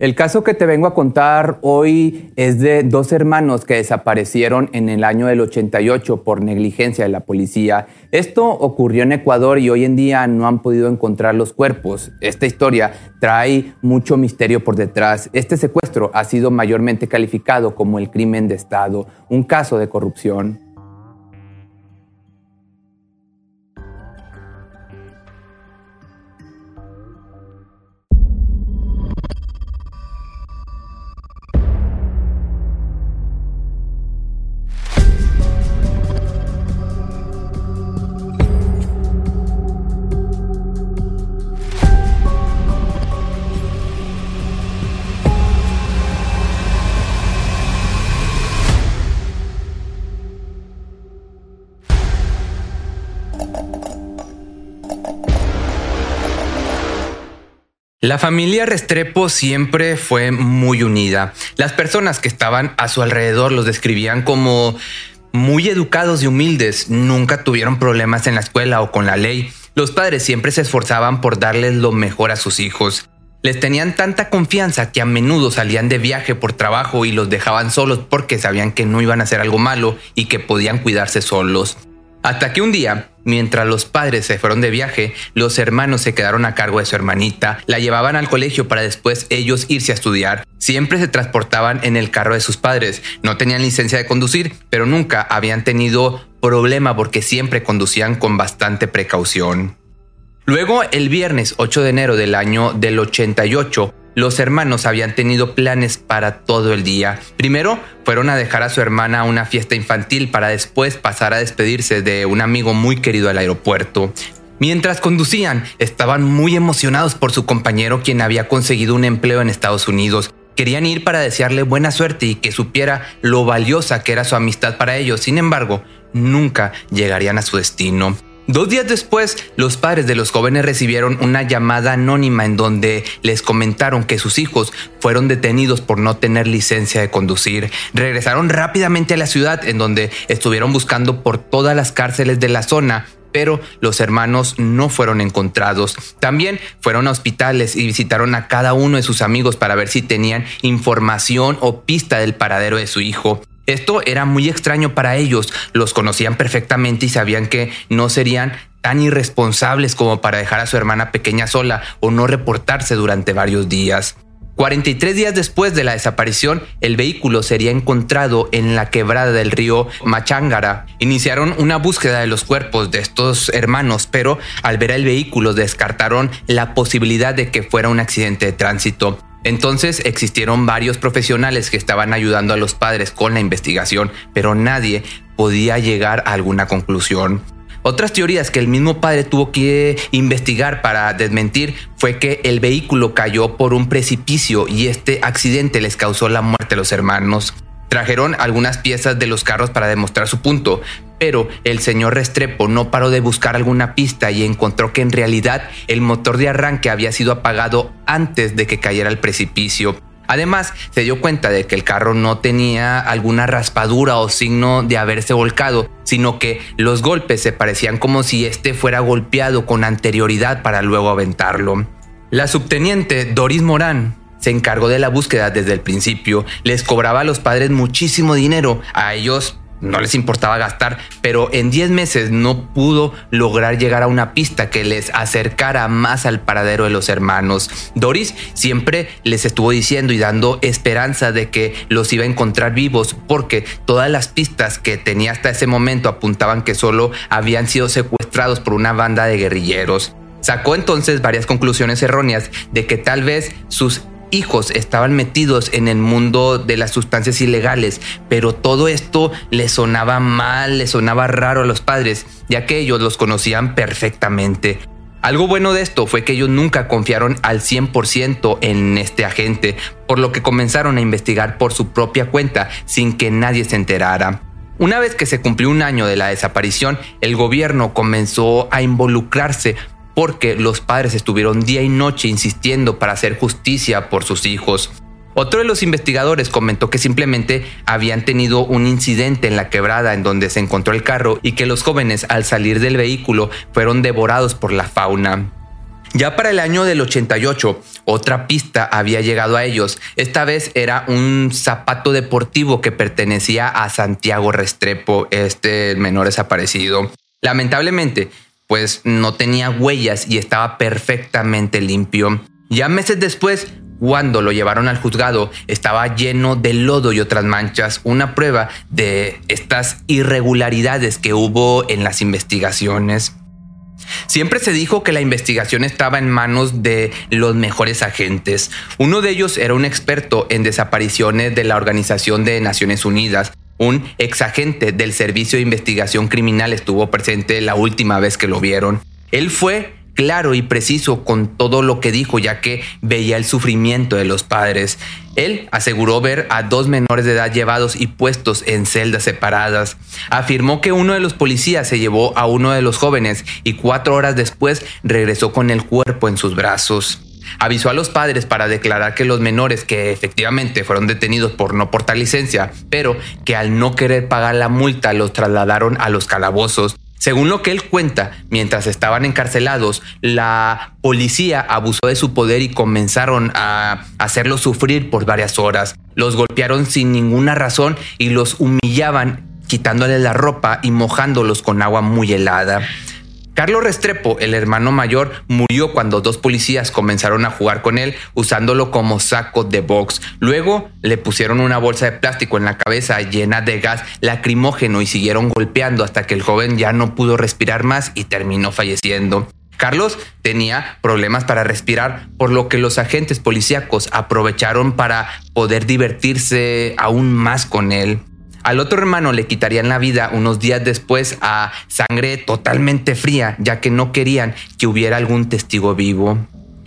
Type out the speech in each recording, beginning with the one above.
El caso que te vengo a contar hoy es de dos hermanos que desaparecieron en el año del 88 por negligencia de la policía. Esto ocurrió en Ecuador y hoy en día no han podido encontrar los cuerpos. Esta historia trae mucho misterio por detrás. Este secuestro ha sido mayormente calificado como el crimen de Estado, un caso de corrupción. La familia Restrepo siempre fue muy unida. Las personas que estaban a su alrededor los describían como muy educados y humildes. Nunca tuvieron problemas en la escuela o con la ley. Los padres siempre se esforzaban por darles lo mejor a sus hijos. Les tenían tanta confianza que a menudo salían de viaje por trabajo y los dejaban solos porque sabían que no iban a hacer algo malo y que podían cuidarse solos. Hasta que un día, mientras los padres se fueron de viaje, los hermanos se quedaron a cargo de su hermanita, la llevaban al colegio para después ellos irse a estudiar. Siempre se transportaban en el carro de sus padres, no tenían licencia de conducir, pero nunca habían tenido problema porque siempre conducían con bastante precaución. Luego, el viernes 8 de enero del año del 88, los hermanos habían tenido planes para todo el día. Primero fueron a dejar a su hermana a una fiesta infantil para después pasar a despedirse de un amigo muy querido al aeropuerto. Mientras conducían, estaban muy emocionados por su compañero quien había conseguido un empleo en Estados Unidos. Querían ir para desearle buena suerte y que supiera lo valiosa que era su amistad para ellos. Sin embargo, nunca llegarían a su destino. Dos días después, los padres de los jóvenes recibieron una llamada anónima en donde les comentaron que sus hijos fueron detenidos por no tener licencia de conducir. Regresaron rápidamente a la ciudad en donde estuvieron buscando por todas las cárceles de la zona pero los hermanos no fueron encontrados. También fueron a hospitales y visitaron a cada uno de sus amigos para ver si tenían información o pista del paradero de su hijo. Esto era muy extraño para ellos, los conocían perfectamente y sabían que no serían tan irresponsables como para dejar a su hermana pequeña sola o no reportarse durante varios días. 43 días después de la desaparición, el vehículo sería encontrado en la quebrada del río Machángara. Iniciaron una búsqueda de los cuerpos de estos hermanos, pero al ver el vehículo descartaron la posibilidad de que fuera un accidente de tránsito. Entonces existieron varios profesionales que estaban ayudando a los padres con la investigación, pero nadie podía llegar a alguna conclusión. Otras teorías que el mismo padre tuvo que investigar para desmentir fue que el vehículo cayó por un precipicio y este accidente les causó la muerte a los hermanos. Trajeron algunas piezas de los carros para demostrar su punto, pero el señor Restrepo no paró de buscar alguna pista y encontró que en realidad el motor de arranque había sido apagado antes de que cayera al precipicio. Además, se dio cuenta de que el carro no tenía alguna raspadura o signo de haberse volcado, sino que los golpes se parecían como si éste fuera golpeado con anterioridad para luego aventarlo. La subteniente Doris Morán se encargó de la búsqueda desde el principio, les cobraba a los padres muchísimo dinero, a ellos no les importaba gastar, pero en 10 meses no pudo lograr llegar a una pista que les acercara más al paradero de los hermanos. Doris siempre les estuvo diciendo y dando esperanza de que los iba a encontrar vivos porque todas las pistas que tenía hasta ese momento apuntaban que solo habían sido secuestrados por una banda de guerrilleros. Sacó entonces varias conclusiones erróneas de que tal vez sus hijos estaban metidos en el mundo de las sustancias ilegales, pero todo esto le sonaba mal, le sonaba raro a los padres, ya que ellos los conocían perfectamente. Algo bueno de esto fue que ellos nunca confiaron al 100% en este agente, por lo que comenzaron a investigar por su propia cuenta sin que nadie se enterara. Una vez que se cumplió un año de la desaparición, el gobierno comenzó a involucrarse porque los padres estuvieron día y noche insistiendo para hacer justicia por sus hijos. Otro de los investigadores comentó que simplemente habían tenido un incidente en la quebrada en donde se encontró el carro y que los jóvenes al salir del vehículo fueron devorados por la fauna. Ya para el año del 88, otra pista había llegado a ellos. Esta vez era un zapato deportivo que pertenecía a Santiago Restrepo, este menor desaparecido. Lamentablemente, pues no tenía huellas y estaba perfectamente limpio. Ya meses después, cuando lo llevaron al juzgado, estaba lleno de lodo y otras manchas, una prueba de estas irregularidades que hubo en las investigaciones. Siempre se dijo que la investigación estaba en manos de los mejores agentes. Uno de ellos era un experto en desapariciones de la Organización de Naciones Unidas. Un exagente del Servicio de Investigación Criminal estuvo presente la última vez que lo vieron. Él fue claro y preciso con todo lo que dijo, ya que veía el sufrimiento de los padres. Él aseguró ver a dos menores de edad llevados y puestos en celdas separadas. Afirmó que uno de los policías se llevó a uno de los jóvenes y cuatro horas después regresó con el cuerpo en sus brazos. Avisó a los padres para declarar que los menores que efectivamente fueron detenidos por no portar licencia, pero que al no querer pagar la multa los trasladaron a los calabozos según lo que él cuenta, mientras estaban encarcelados, la policía abusó de su poder y comenzaron a hacerlos sufrir por varias horas. Los golpearon sin ninguna razón y los humillaban quitándoles la ropa y mojándolos con agua muy helada. Carlos Restrepo, el hermano mayor, murió cuando dos policías comenzaron a jugar con él usándolo como saco de box. Luego le pusieron una bolsa de plástico en la cabeza llena de gas lacrimógeno y siguieron golpeando hasta que el joven ya no pudo respirar más y terminó falleciendo. Carlos tenía problemas para respirar, por lo que los agentes policíacos aprovecharon para poder divertirse aún más con él. Al otro hermano le quitarían la vida unos días después a sangre totalmente fría, ya que no querían que hubiera algún testigo vivo.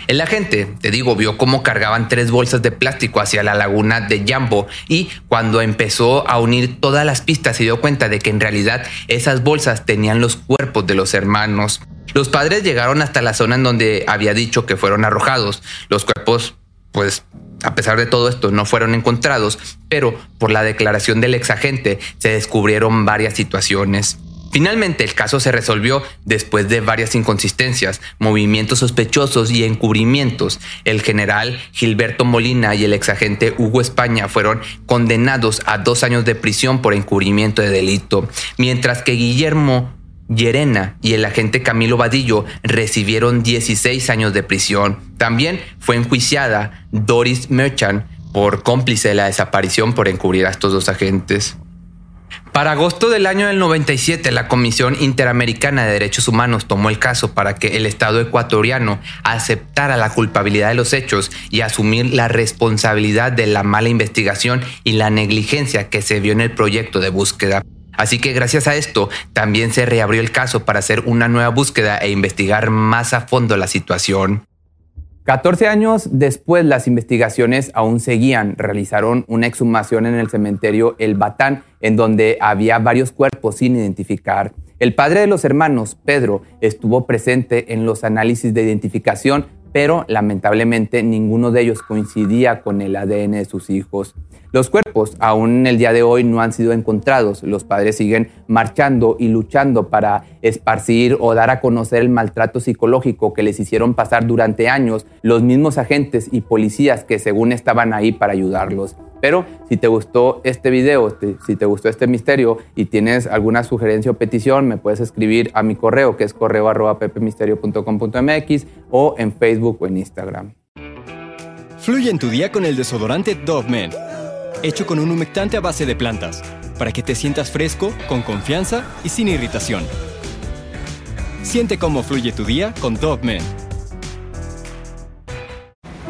El agente, te digo, vio cómo cargaban tres bolsas de plástico hacia la laguna de Jambo y cuando empezó a unir todas las pistas se dio cuenta de que en realidad esas bolsas tenían los cuerpos de los hermanos. Los padres llegaron hasta la zona en donde había dicho que fueron arrojados. Los cuerpos, pues a pesar de todo esto, no fueron encontrados, pero por la declaración del exagente se descubrieron varias situaciones. Finalmente el caso se resolvió después de varias inconsistencias, movimientos sospechosos y encubrimientos. El general Gilberto Molina y el exagente Hugo España fueron condenados a dos años de prisión por encubrimiento de delito, mientras que Guillermo Llerena y el agente Camilo Vadillo recibieron 16 años de prisión. También fue enjuiciada Doris Merchant por cómplice de la desaparición por encubrir a estos dos agentes. Para agosto del año del 97, la Comisión Interamericana de Derechos Humanos tomó el caso para que el Estado ecuatoriano aceptara la culpabilidad de los hechos y asumir la responsabilidad de la mala investigación y la negligencia que se vio en el proyecto de búsqueda. Así que gracias a esto también se reabrió el caso para hacer una nueva búsqueda e investigar más a fondo la situación. 14 años después las investigaciones aún seguían. Realizaron una exhumación en el cementerio El Batán, en donde había varios cuerpos sin identificar. El padre de los hermanos, Pedro, estuvo presente en los análisis de identificación, pero lamentablemente ninguno de ellos coincidía con el ADN de sus hijos. Los cuerpos aún el día de hoy no han sido encontrados. Los padres siguen marchando y luchando para esparcir o dar a conocer el maltrato psicológico que les hicieron pasar durante años los mismos agentes y policías que según estaban ahí para ayudarlos. Pero si te gustó este video, si te gustó este misterio y tienes alguna sugerencia o petición, me puedes escribir a mi correo que es correo arroba pepemisterio.com.mx o en Facebook o en Instagram. Fluye en tu día con el desodorante Dove Men hecho con un humectante a base de plantas, para que te sientas fresco, con confianza y sin irritación. Siente cómo fluye tu día con Dove